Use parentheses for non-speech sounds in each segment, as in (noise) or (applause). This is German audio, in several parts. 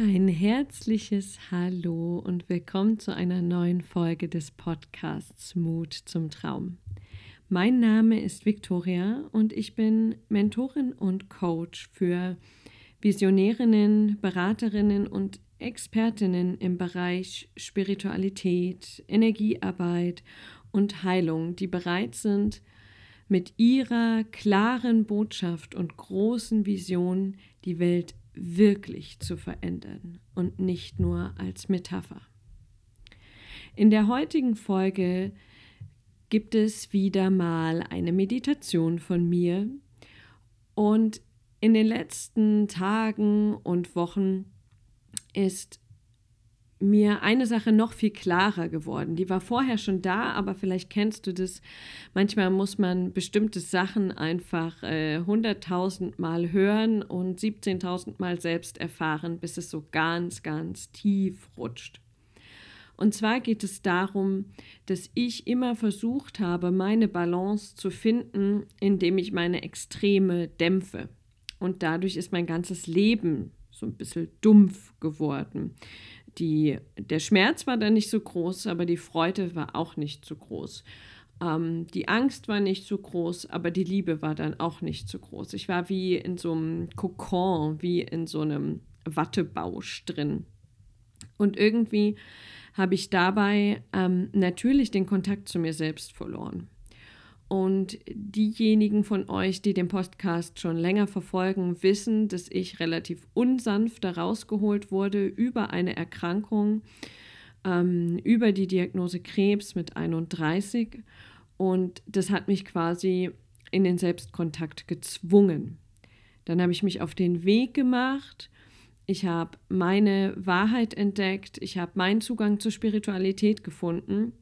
Ein herzliches Hallo und willkommen zu einer neuen Folge des Podcasts Mut zum Traum. Mein Name ist Victoria und ich bin Mentorin und Coach für Visionärinnen, Beraterinnen und Expertinnen im Bereich Spiritualität, Energiearbeit und Heilung, die bereit sind, mit ihrer klaren Botschaft und großen Vision die Welt wirklich zu verändern und nicht nur als Metapher. In der heutigen Folge gibt es wieder mal eine Meditation von mir und in den letzten Tagen und Wochen ist mir eine Sache noch viel klarer geworden. Die war vorher schon da, aber vielleicht kennst du das. Manchmal muss man bestimmte Sachen einfach äh, 100.000 Mal hören und 17.000 Mal selbst erfahren, bis es so ganz, ganz tief rutscht. Und zwar geht es darum, dass ich immer versucht habe, meine Balance zu finden, indem ich meine Extreme dämpfe. Und dadurch ist mein ganzes Leben so ein bisschen dumpf geworden. Die, der Schmerz war dann nicht so groß, aber die Freude war auch nicht so groß. Ähm, die Angst war nicht so groß, aber die Liebe war dann auch nicht so groß. Ich war wie in so einem Kokon, wie in so einem Wattebausch drin. Und irgendwie habe ich dabei ähm, natürlich den Kontakt zu mir selbst verloren. Und diejenigen von euch, die den Podcast schon länger verfolgen, wissen, dass ich relativ unsanft da rausgeholt wurde über eine Erkrankung, ähm, über die Diagnose Krebs mit 31. Und das hat mich quasi in den Selbstkontakt gezwungen. Dann habe ich mich auf den Weg gemacht. Ich habe meine Wahrheit entdeckt. Ich habe meinen Zugang zur Spiritualität gefunden.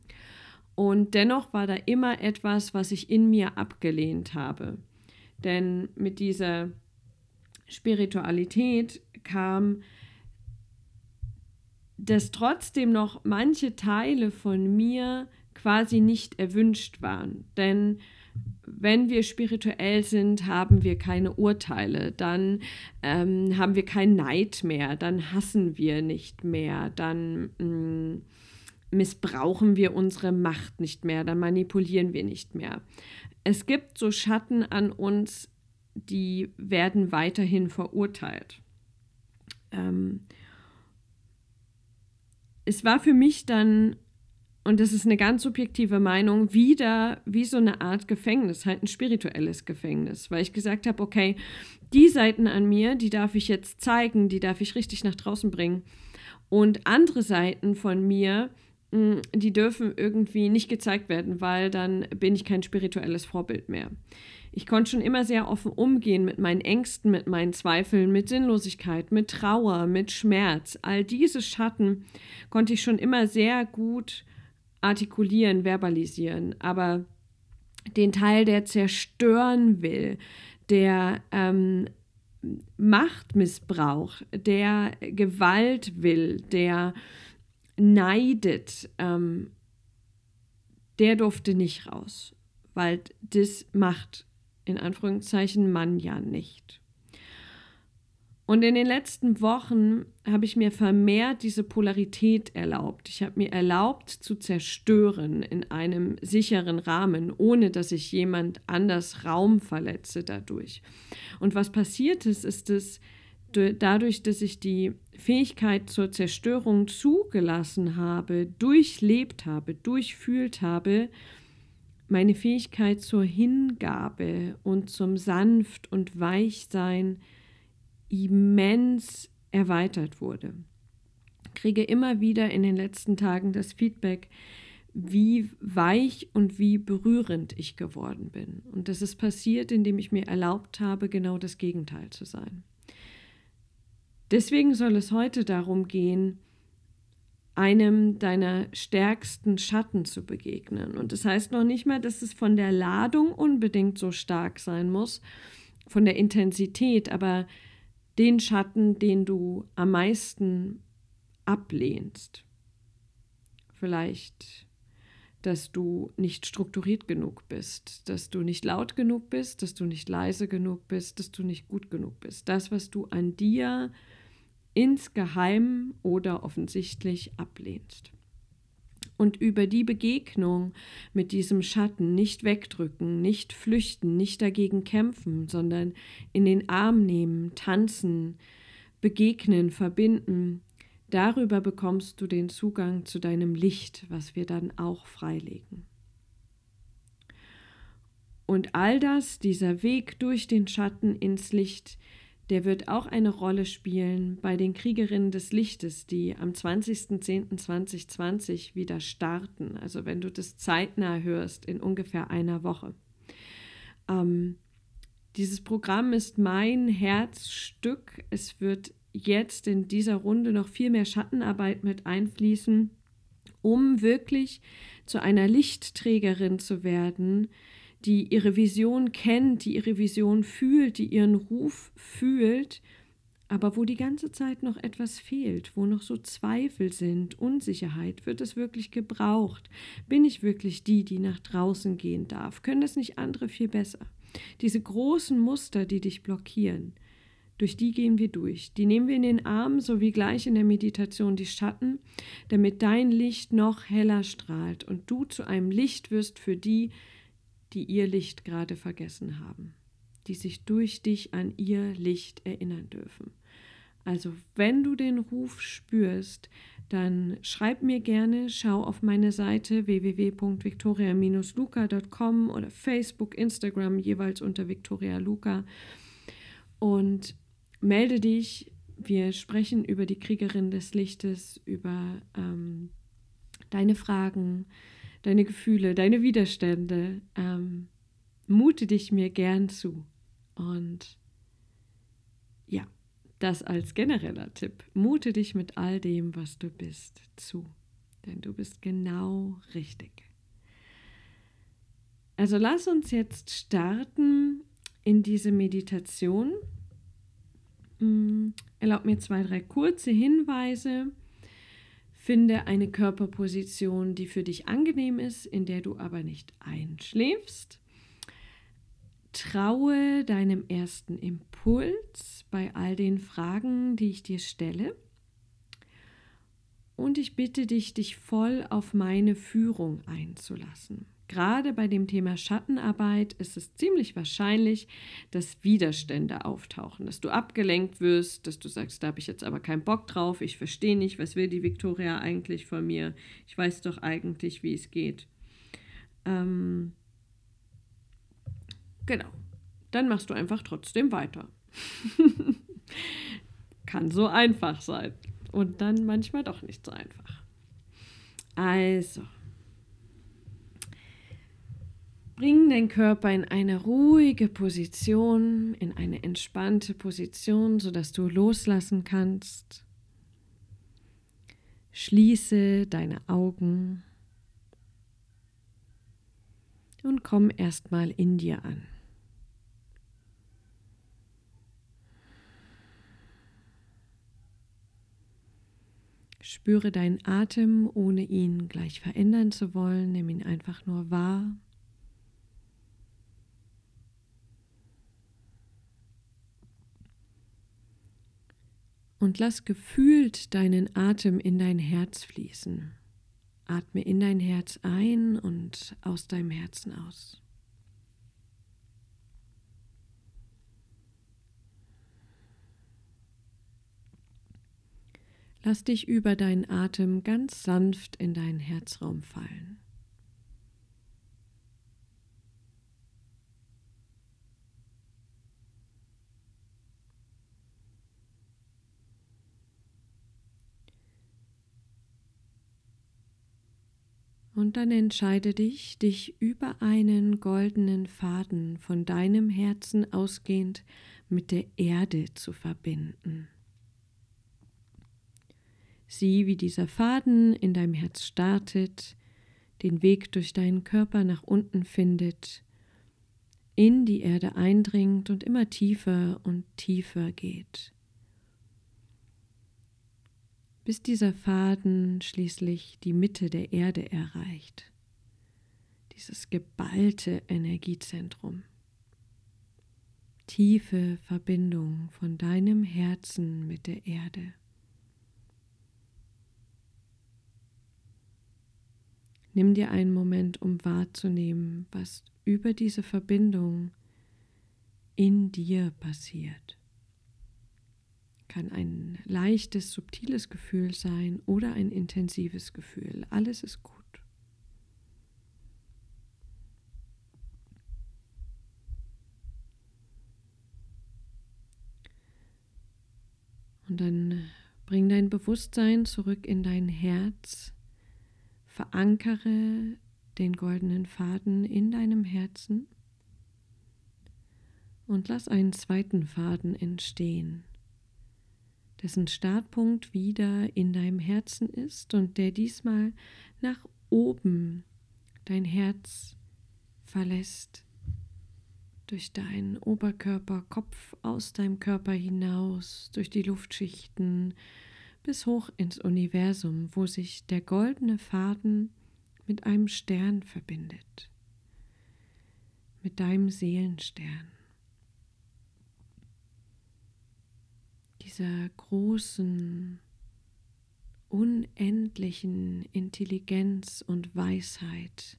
Und dennoch war da immer etwas, was ich in mir abgelehnt habe. Denn mit dieser Spiritualität kam, dass trotzdem noch manche Teile von mir quasi nicht erwünscht waren. Denn wenn wir spirituell sind, haben wir keine Urteile, dann ähm, haben wir keinen Neid mehr, dann hassen wir nicht mehr, dann mh, mm, missbrauchen wir unsere Macht nicht mehr, dann manipulieren wir nicht mehr. Es gibt so Schatten an uns, die werden weiterhin verurteilt. Ähm, es war für mich dann, und das ist eine ganz subjektive Meinung, wieder wie so eine Art Gefängnis, halt ein spirituelles Gefängnis, weil ich gesagt habe, okay, die Seiten an mir, die darf ich jetzt zeigen, die darf ich richtig nach draußen bringen. Und andere Seiten von mir, die dürfen irgendwie nicht gezeigt werden, weil dann bin ich kein spirituelles Vorbild mehr. Ich konnte schon immer sehr offen umgehen mit meinen Ängsten, mit meinen Zweifeln, mit Sinnlosigkeit, mit Trauer, mit Schmerz. All diese Schatten konnte ich schon immer sehr gut artikulieren, verbalisieren. Aber den Teil, der zerstören will, der ähm, Machtmissbrauch, der Gewalt will, der neidet, ähm, der durfte nicht raus, weil das macht in Anführungszeichen Mann ja nicht. Und in den letzten Wochen habe ich mir vermehrt diese Polarität erlaubt. Ich habe mir erlaubt zu zerstören in einem sicheren Rahmen, ohne dass ich jemand anders Raum verletze dadurch. Und was passiert ist, ist, dass dadurch, dass ich die Fähigkeit zur Zerstörung zugelassen habe, durchlebt habe, durchfühlt habe, meine Fähigkeit zur Hingabe und zum Sanft und Weichsein immens erweitert wurde. Ich kriege immer wieder in den letzten Tagen das Feedback, wie weich und wie berührend ich geworden bin. Und das ist passiert, indem ich mir erlaubt habe, genau das Gegenteil zu sein. Deswegen soll es heute darum gehen, einem deiner stärksten Schatten zu begegnen. Und das heißt noch nicht mal, dass es von der Ladung unbedingt so stark sein muss, von der Intensität, aber den Schatten, den du am meisten ablehnst. Vielleicht, dass du nicht strukturiert genug bist, dass du nicht laut genug bist, dass du nicht leise genug bist, dass du nicht gut genug bist. Das, was du an dir insgeheim oder offensichtlich ablehnst. Und über die Begegnung mit diesem Schatten nicht wegdrücken, nicht flüchten, nicht dagegen kämpfen, sondern in den Arm nehmen, tanzen, begegnen, verbinden, darüber bekommst du den Zugang zu deinem Licht, was wir dann auch freilegen. Und all das, dieser Weg durch den Schatten ins Licht, der wird auch eine Rolle spielen bei den Kriegerinnen des Lichtes, die am 20.10.2020 wieder starten. Also wenn du das zeitnah hörst, in ungefähr einer Woche. Ähm, dieses Programm ist mein Herzstück. Es wird jetzt in dieser Runde noch viel mehr Schattenarbeit mit einfließen, um wirklich zu einer Lichtträgerin zu werden, die ihre Vision kennt, die ihre Vision fühlt, die ihren Ruf fühlt, aber wo die ganze Zeit noch etwas fehlt, wo noch so Zweifel sind, Unsicherheit, wird es wirklich gebraucht? Bin ich wirklich die, die nach draußen gehen darf? Können das nicht andere viel besser? Diese großen Muster, die dich blockieren, durch die gehen wir durch. Die nehmen wir in den Arm, so wie gleich in der Meditation die Schatten, damit dein Licht noch heller strahlt und du zu einem Licht wirst für die, die ihr Licht gerade vergessen haben, die sich durch dich an ihr Licht erinnern dürfen. Also wenn du den Ruf spürst, dann schreib mir gerne, schau auf meine Seite www.victoria-luca.com oder Facebook, Instagram jeweils unter Victoria Luca und melde dich. Wir sprechen über die Kriegerin des Lichtes, über ähm, deine Fragen, deine Gefühle, deine Widerstände. Ähm, mute dich mir gern zu. Und ja, das als genereller Tipp. Mute dich mit all dem, was du bist, zu. Denn du bist genau richtig. Also lass uns jetzt starten in diese Meditation. Hm, erlaub mir zwei, drei kurze Hinweise Finde eine Körperposition, die für dich angenehm ist, in der du aber nicht einschläfst. Traue deinem ersten Impuls bei all den Fragen, die ich dir stelle. Und ich bitte dich, dich voll auf meine Führung einzulassen. Gerade bei dem Thema Schattenarbeit ist es ziemlich wahrscheinlich, dass Widerstände auftauchen, dass du abgelenkt wirst, dass du sagst, da habe ich jetzt aber keinen Bock drauf, ich verstehe nicht, was will die Victoria eigentlich von mir, ich weiß doch eigentlich, wie es geht. Ähm, genau, dann machst du einfach trotzdem weiter. (laughs) Kann so einfach sein und dann manchmal doch nicht so einfach. Also, Bring den Körper in eine ruhige Position, in eine entspannte Position, sodass du loslassen kannst. Schließe deine Augen und komm erstmal in dir an. Spüre deinen Atem, ohne ihn gleich verändern zu wollen. Nimm ihn einfach nur wahr. Und lass gefühlt deinen Atem in dein Herz fließen. Atme in dein Herz ein und aus deinem Herzen aus. Lass dich über deinen Atem ganz sanft in deinen Herzraum fallen. Und dann entscheide dich, dich über einen goldenen Faden von deinem Herzen ausgehend mit der Erde zu verbinden. Sieh, wie dieser Faden in deinem Herz startet, den Weg durch deinen Körper nach unten findet, in die Erde eindringt und immer tiefer und tiefer geht bis dieser Faden schließlich die Mitte der Erde erreicht, dieses geballte Energiezentrum. Tiefe Verbindung von deinem Herzen mit der Erde. Nimm dir einen Moment, um wahrzunehmen, was über diese Verbindung in dir passiert. Kann ein leichtes, subtiles Gefühl sein oder ein intensives Gefühl. Alles ist gut. Und dann bring dein Bewusstsein zurück in dein Herz, verankere den goldenen Faden in deinem Herzen und lass einen zweiten Faden entstehen, dessen Startpunkt wieder in deinem Herzen ist und der diesmal nach oben dein Herz verlässt durch deinen Oberkörper, Kopf aus deinem Körper hinaus, durch die Luftschichten bis hoch ins Universum, wo sich der goldene Faden mit einem Stern verbindet, mit deinem Seelenstern. Dieser großen, unendlichen Intelligenz und Weisheit,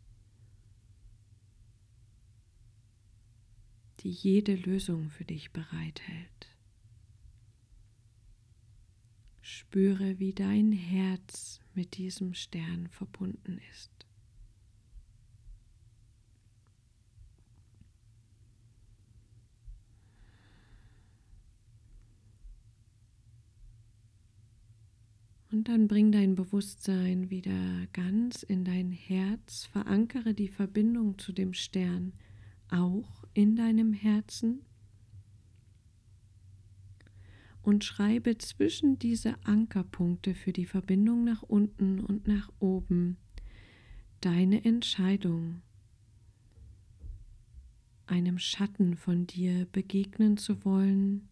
die jede Lösung für dich bereithält. Spüre, wie dein Herz mit diesem Stern verbunden ist. Und dann bring dein Bewusstsein wieder ganz in dein Herz, verankere die Verbindung zu dem Stern auch in deinem Herzen. Und schreibe zwischen diese Ankerpunkte für die Verbindung nach unten und nach oben deine Entscheidung, einem Schatten von dir begegnen zu wollen,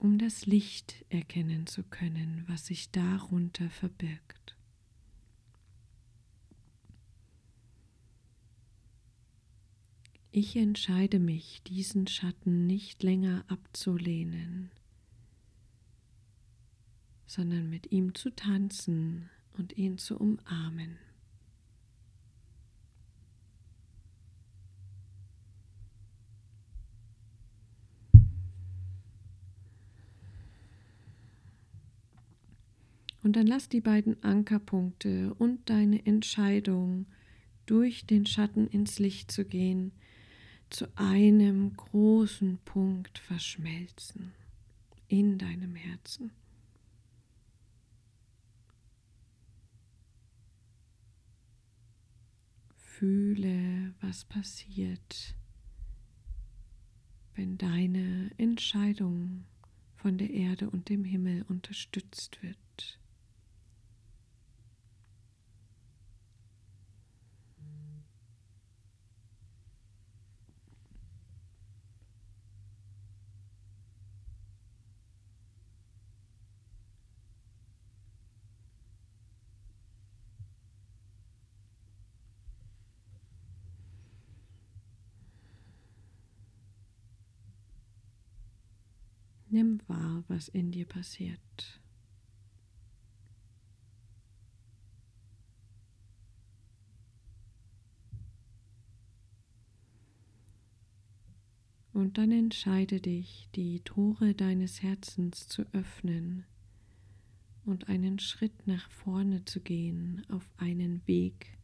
um das Licht erkennen zu können, was sich darunter verbirgt. Ich entscheide mich, diesen Schatten nicht länger abzulehnen, sondern mit ihm zu tanzen und ihn zu umarmen. Und dann lass die beiden Ankerpunkte und deine Entscheidung, durch den Schatten ins Licht zu gehen, zu einem großen Punkt verschmelzen in deinem Herzen. Fühle, was passiert, wenn deine Entscheidung von der Erde und dem Himmel unterstützt wird. Nimm wahr, was in dir passiert. Und dann entscheide dich, die Tore deines Herzens zu öffnen und einen Schritt nach vorne zu gehen auf einen Weg,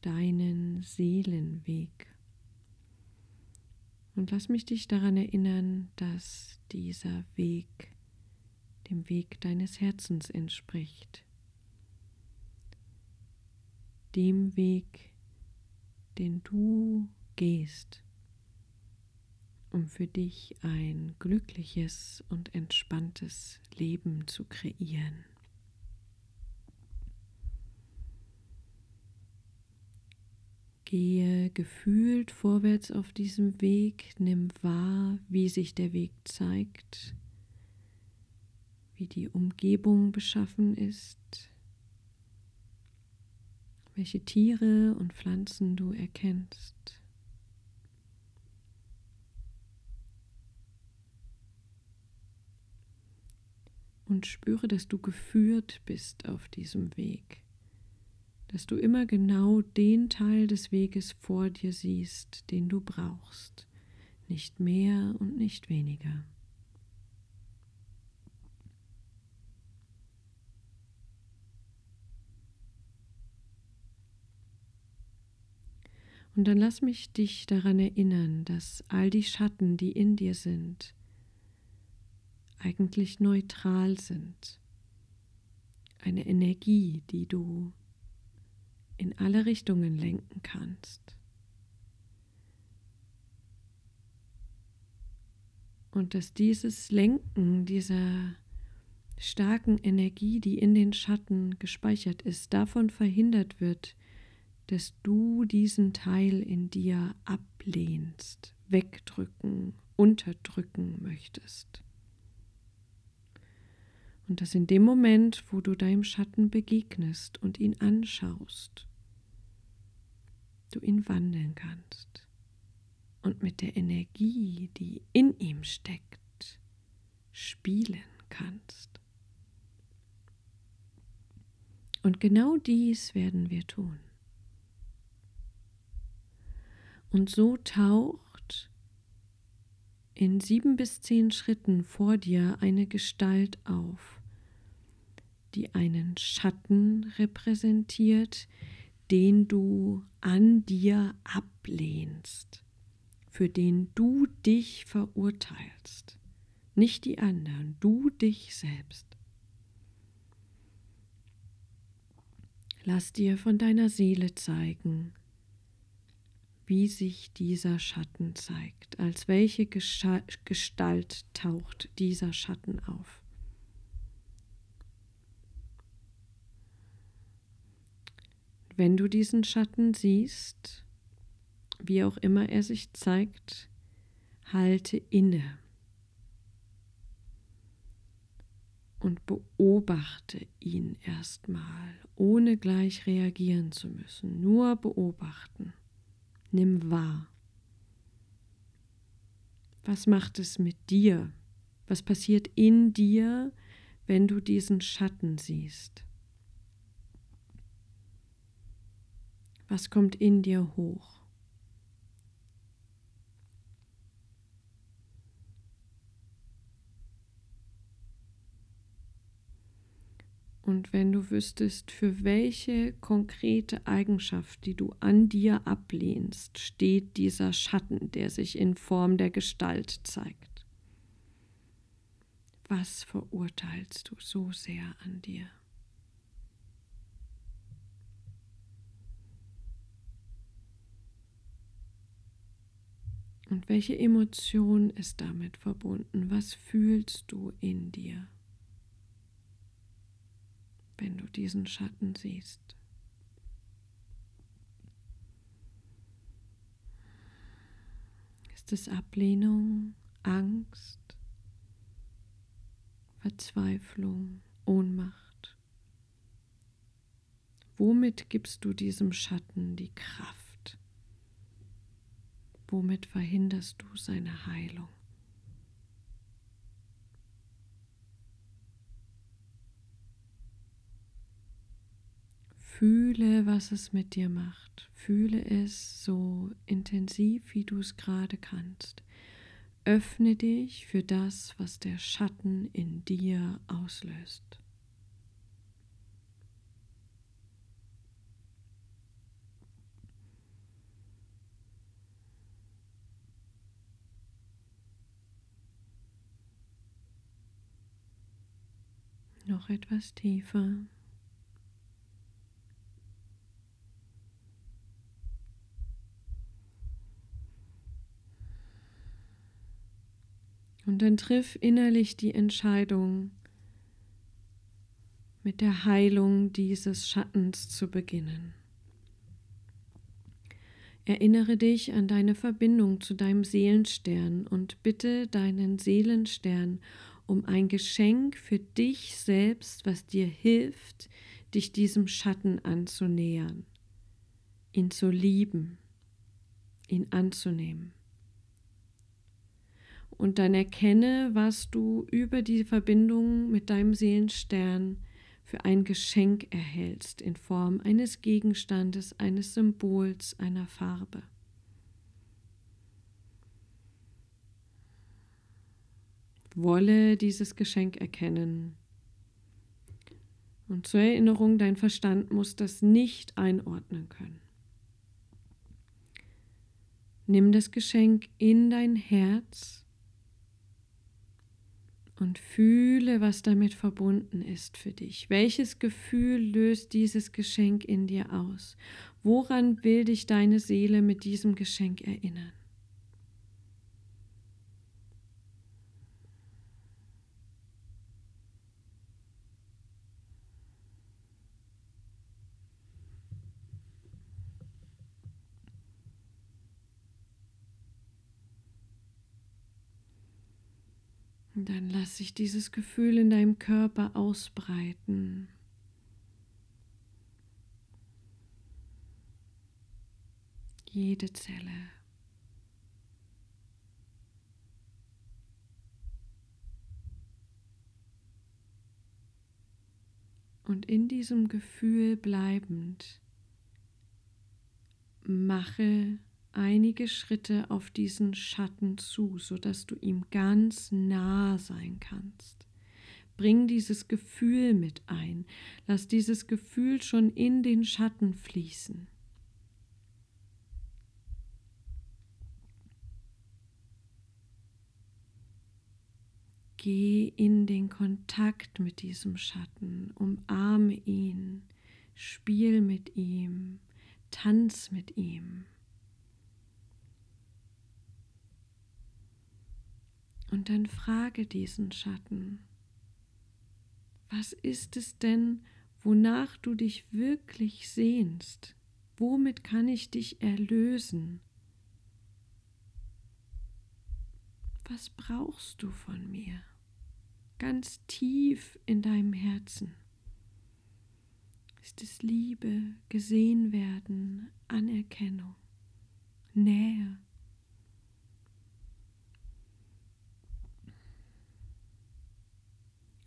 deinen Seelenweg. Und lass mich dich daran erinnern, dass dieser Weg dem Weg deines Herzens entspricht. Dem Weg, den du gehst, um für dich ein glückliches und entspanntes Leben zu kreieren. Gehe gefühlt vorwärts auf diesem Weg, nimm wahr, wie sich der Weg zeigt, wie die Umgebung beschaffen ist, welche Tiere und Pflanzen du erkennst. Und spüre, dass du geführt bist auf diesem Weg dass du immer genau den Teil des Weges vor dir siehst, den du brauchst, nicht mehr und nicht weniger. Und dann lass mich dich daran erinnern, dass all die Schatten, die in dir sind, eigentlich neutral sind. Eine Energie, die du in alle Richtungen lenken kannst. Und dass dieses Lenken dieser starken Energie, die in den Schatten gespeichert ist, davon verhindert wird, dass du diesen Teil in dir ablehnst, wegdrücken, unterdrücken möchtest. Und dass in dem Moment, wo du deinem Schatten begegnest und ihn anschaust, du ihn wandeln kannst und mit der Energie, die in ihm steckt, spielen kannst. Und genau dies werden wir tun. Und so taucht in sieben bis zehn Schritten vor dir eine Gestalt auf, die einen Schatten repräsentiert, den du an dir ablehnst, für den du dich verurteilst, nicht die anderen, du dich selbst. Lass dir von deiner Seele zeigen, wie sich dieser Schatten zeigt, als welche Gestalt taucht dieser Schatten auf. Wenn du diesen Schatten siehst, wie auch immer er sich zeigt, halte inne und beobachte ihn erstmal, ohne gleich reagieren zu müssen, nur beobachten. Nimm wahr. Was macht es mit dir? Was passiert in dir, wenn du diesen Schatten siehst? Was kommt in dir hoch? Und wenn du wüsstest, für welche konkrete Eigenschaft, die du an dir ablehnst, steht dieser Schatten, der sich in Form der Gestalt zeigt. Was verurteilst du so sehr an dir? Und welche Emotion ist damit verbunden? Was fühlst du in dir? wenn du diesen Schatten siehst. Ist es Ablehnung, Angst, Verzweiflung, Ohnmacht? Womit gibst du diesem Schatten die Kraft? Womit verhinderst du seine Heilung? Fühle, was es mit dir macht. Fühle es so intensiv, wie du es gerade kannst. Öffne dich für das, was der Schatten in dir auslöst. Noch etwas tiefer. Und dann triff innerlich die Entscheidung, mit der Heilung dieses Schattens zu beginnen. Erinnere dich an deine Verbindung zu deinem Seelenstern und bitte deinen Seelenstern um ein Geschenk für dich selbst, was dir hilft, dich diesem Schatten anzunähern, ihn zu lieben, ihn anzunehmen und dann erkenne, was du über die Verbindung mit deinem Seelenstern für ein Geschenk erhältst in Form eines Gegenstandes, eines Symbols, einer Farbe. Wolle dieses Geschenk erkennen. Und zur Erinnerung, dein Verstand muss das nicht einordnen können. Nimm das Geschenk in dein Herz und fühle, was damit verbunden ist für dich. Welches Gefühl löst dieses Geschenk in dir aus? Woran will dich deine Seele mit diesem Geschenk erinnern? Dann lass sich dieses Gefühl in deinem Körper ausbreiten. Jede Zelle. Und in diesem Gefühl bleibend mache einige Schritte auf diesen Schatten zu, sodass du ihm ganz nah sein kannst. Bring dieses Gefühl mit ein. Lass dieses Gefühl schon in den Schatten fließen. Geh in den Kontakt mit diesem Schatten, umarme ihn, spiel mit ihm, tanz mit ihm. Und dann frage diesen Schatten, was ist es denn, wonach du dich wirklich sehnst? Womit kann ich dich erlösen? Was brauchst du von mir? Ganz tief in deinem Herzen. Ist es Liebe, gesehen werden, Anerkennung, Nähe?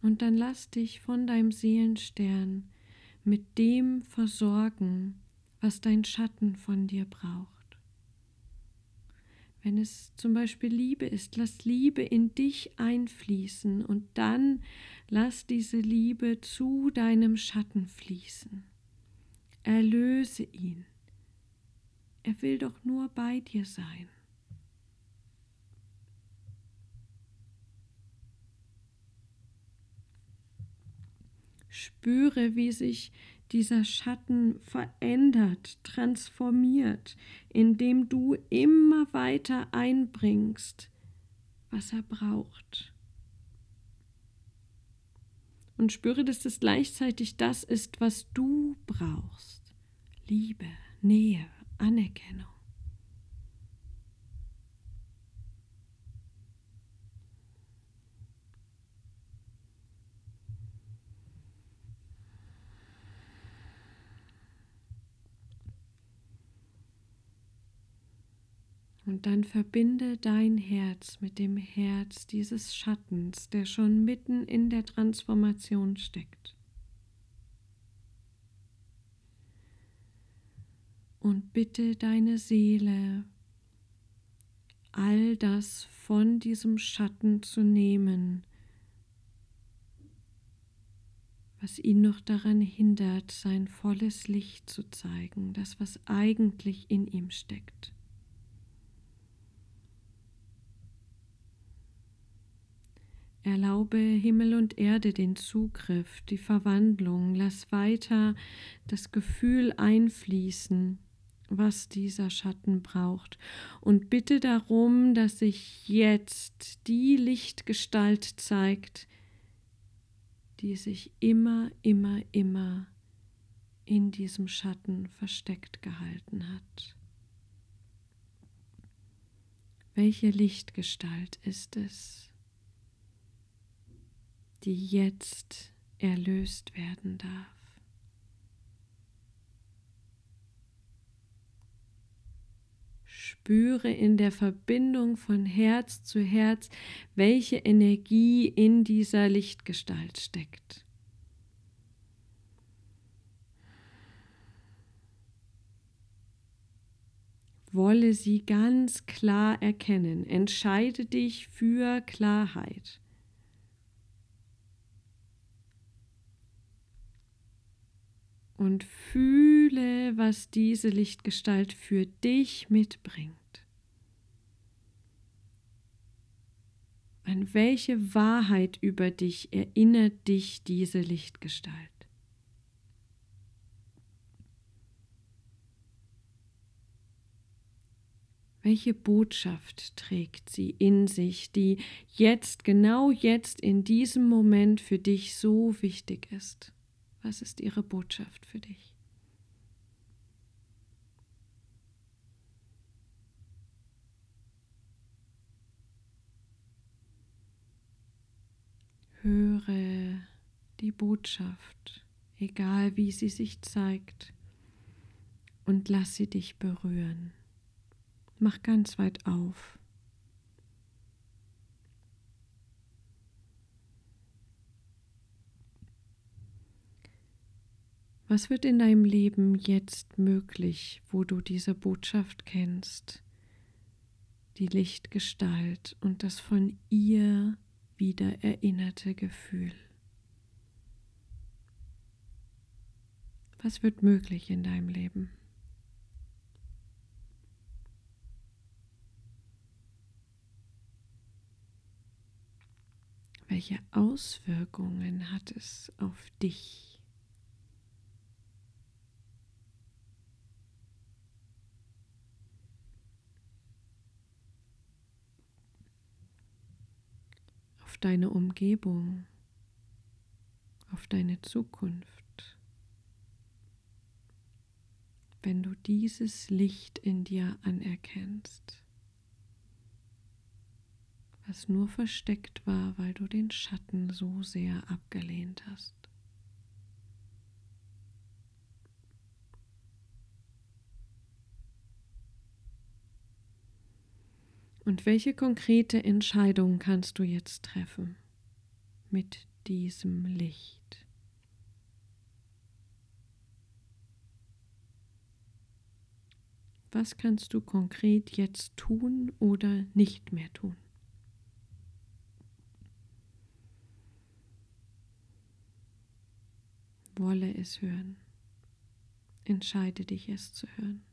Und dann lass dich von deinem Seelenstern mit dem versorgen, was dein Schatten von dir braucht. Wenn es zum Beispiel Liebe ist, lass Liebe in dich einfließen und dann lass diese Liebe zu deinem Schatten fließen. Erlöse ihn. Er will doch nur bei dir sein. Spüre, wie sich dieser Schatten verändert, transformiert, indem du immer weiter einbringst, was er braucht. Und spüre, dass das gleichzeitig das ist, was du brauchst. Liebe, Nähe, Anerkennung. Und dann verbinde dein Herz mit dem Herz dieses Schattens, der schon mitten in der Transformation steckt. Und bitte deine Seele, all das von diesem Schatten zu nehmen, was ihn noch daran hindert, sein volles Licht zu zeigen, das, was eigentlich in ihm steckt. Erlaube Himmel und Erde den Zugriff, die Verwandlung. Lass weiter das Gefühl einfließen, was dieser Schatten braucht. Und bitte darum, dass sich jetzt die Lichtgestalt zeigt, die sich immer, immer, immer in diesem Schatten versteckt gehalten hat. Welche Lichtgestalt ist es? die jetzt erlöst werden darf. Spüre in der Verbindung von Herz zu Herz, welche Energie in dieser Lichtgestalt steckt. wolle sie ganz klar erkennen. Entscheide dich für Klarheit. Und fühle, was diese Lichtgestalt für dich mitbringt. An welche Wahrheit über dich erinnert dich diese Lichtgestalt? Welche Botschaft trägt sie in sich, die jetzt, genau jetzt, in diesem Moment für dich so wichtig ist? Was ist ihre Botschaft für dich? Höre die Botschaft, egal wie sie sich zeigt, und lass sie dich berühren. Mach ganz weit auf. Was wird in deinem Leben jetzt möglich, wo du diese Botschaft kennst, die Lichtgestalt und das von ihr wieder erinnerte Gefühl? Was wird möglich in deinem Leben? Welche Auswirkungen hat es auf dich? Deine Umgebung, auf deine Zukunft. Wenn du dieses Licht in dir anerkennst was nur versteckt war, weil du den Schatten so sehr abgelehnt hast. Und welche konkrete Entscheidung kannst du jetzt treffen mit diesem Licht? Was kannst du konkret jetzt tun oder nicht mehr tun? Wolle es hören. Entscheide dich, es zu hören.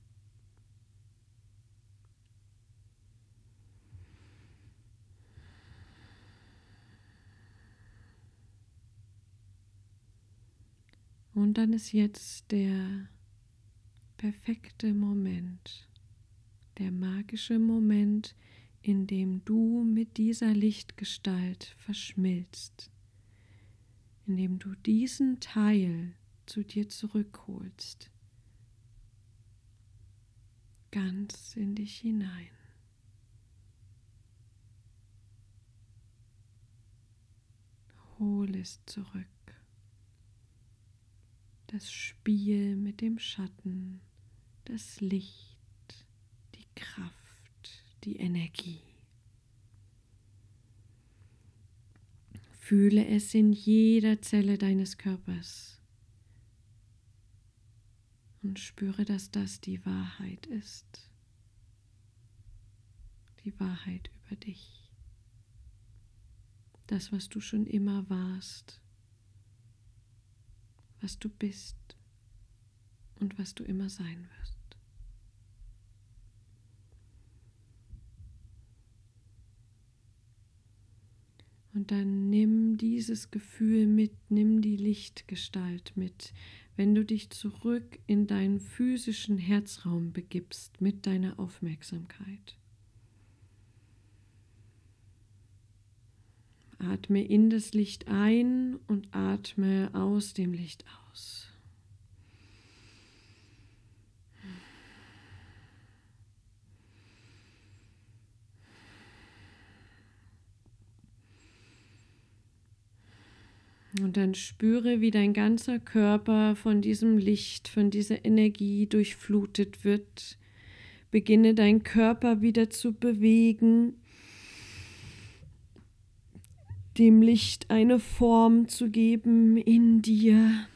Und dann ist jetzt der perfekte Moment, der magische Moment, in dem du mit dieser Lichtgestalt verschmilzt indem du diesen Teil zu dir zurückholst, ganz in dich hinein. Hol es zurück. Das Spiel mit dem Schatten, das Licht, die Kraft, die Energie. Fühle es in jeder Zelle deines Körpers und spüre, dass das die Wahrheit ist. Die Wahrheit über dich. Das, was du schon immer warst, was du bist und was du immer sein wirst. Und dann nimm dieses Gefühl mit, nimm die Lichtgestalt mit. Wenn du dich zurück in deinen physischen Herzraum begibst mit deiner Aufmerksamkeit. Atme in das Licht ein und atme aus dem Licht aus. Und dann spüre, wie dein ganzer Körper von diesem Licht, von dieser Energie durchflutet wird. Beginne deinen Körper wieder zu bewegen, dem Licht eine Form zu geben in dir.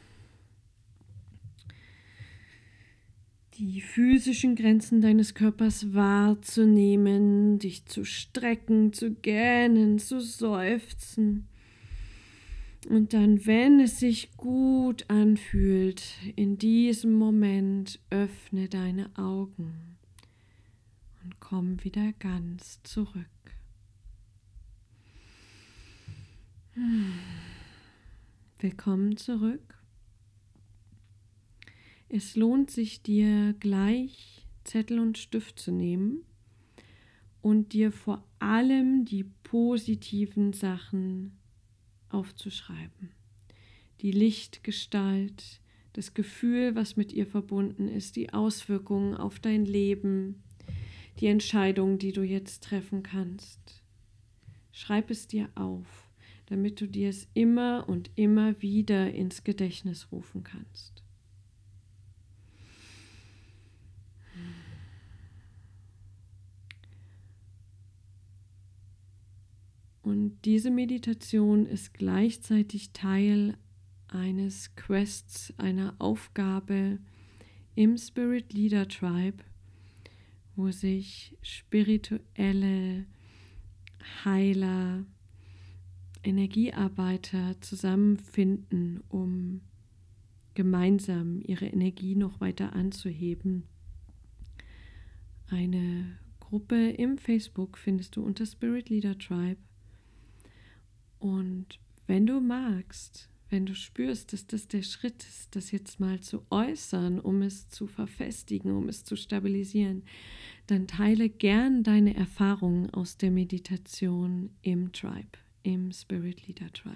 die physischen Grenzen deines Körpers wahrzunehmen, dich zu strecken, zu gähnen, zu seufzen. Und dann, wenn es sich gut anfühlt, in diesem Moment öffne deine Augen und komm wieder ganz zurück. Willkommen zurück. Es lohnt sich dir gleich Zettel und Stift zu nehmen und dir vor allem die positiven Sachen aufzuschreiben. Die Lichtgestalt, das Gefühl, was mit ihr verbunden ist, die Auswirkungen auf dein Leben, die Entscheidung, die du jetzt treffen kannst. Schreib es dir auf, damit du dir es immer und immer wieder ins Gedächtnis rufen kannst. Und diese Meditation ist gleichzeitig Teil eines Quests, einer Aufgabe im Spirit Leader Tribe, wo sich spirituelle Heiler, Energiearbeiter zusammenfinden, um gemeinsam ihre Energie noch weiter anzuheben. Eine Gruppe im Facebook findest du unter Spirit Leader Tribe. Und wenn du magst, wenn du spürst, dass das der Schritt ist, das jetzt mal zu äußern, um es zu verfestigen, um es zu stabilisieren, dann teile gern deine Erfahrungen aus der Meditation im Tribe, im Spirit Leader Tribe.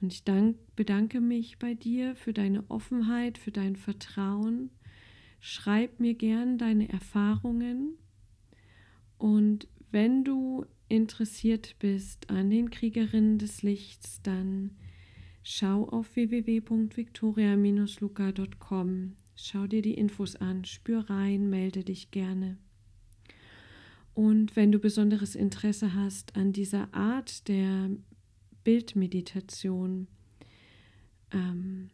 Und ich dank, bedanke mich bei dir für deine Offenheit, für dein Vertrauen. Schreib mir gern deine Erfahrungen. Und wenn du interessiert bist an den Kriegerinnen des Lichts, dann schau auf www.victoria-luca.com. Schau dir die Infos an, spür rein, melde dich gerne. Und wenn du besonderes Interesse hast an dieser Art der Bildmeditation, ähm,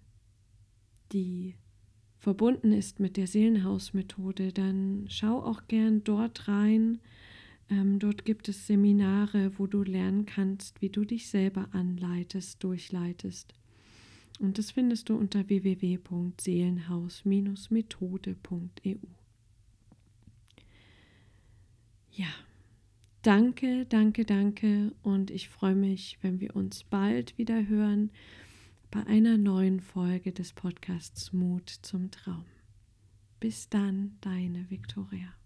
die verbunden ist mit der Seelenhausmethode, dann schau auch gern dort rein. Ähm, dort gibt es Seminare, wo du lernen kannst, wie du dich selber anleitest, durchleitest. Und das findest du unter www.seelenhaus-methode.eu. Ja, danke, danke, danke und ich freue mich, wenn wir uns bald wieder hören bei einer neuen Folge des Podcasts Mut zum Traum. Bis dann, deine Viktoria.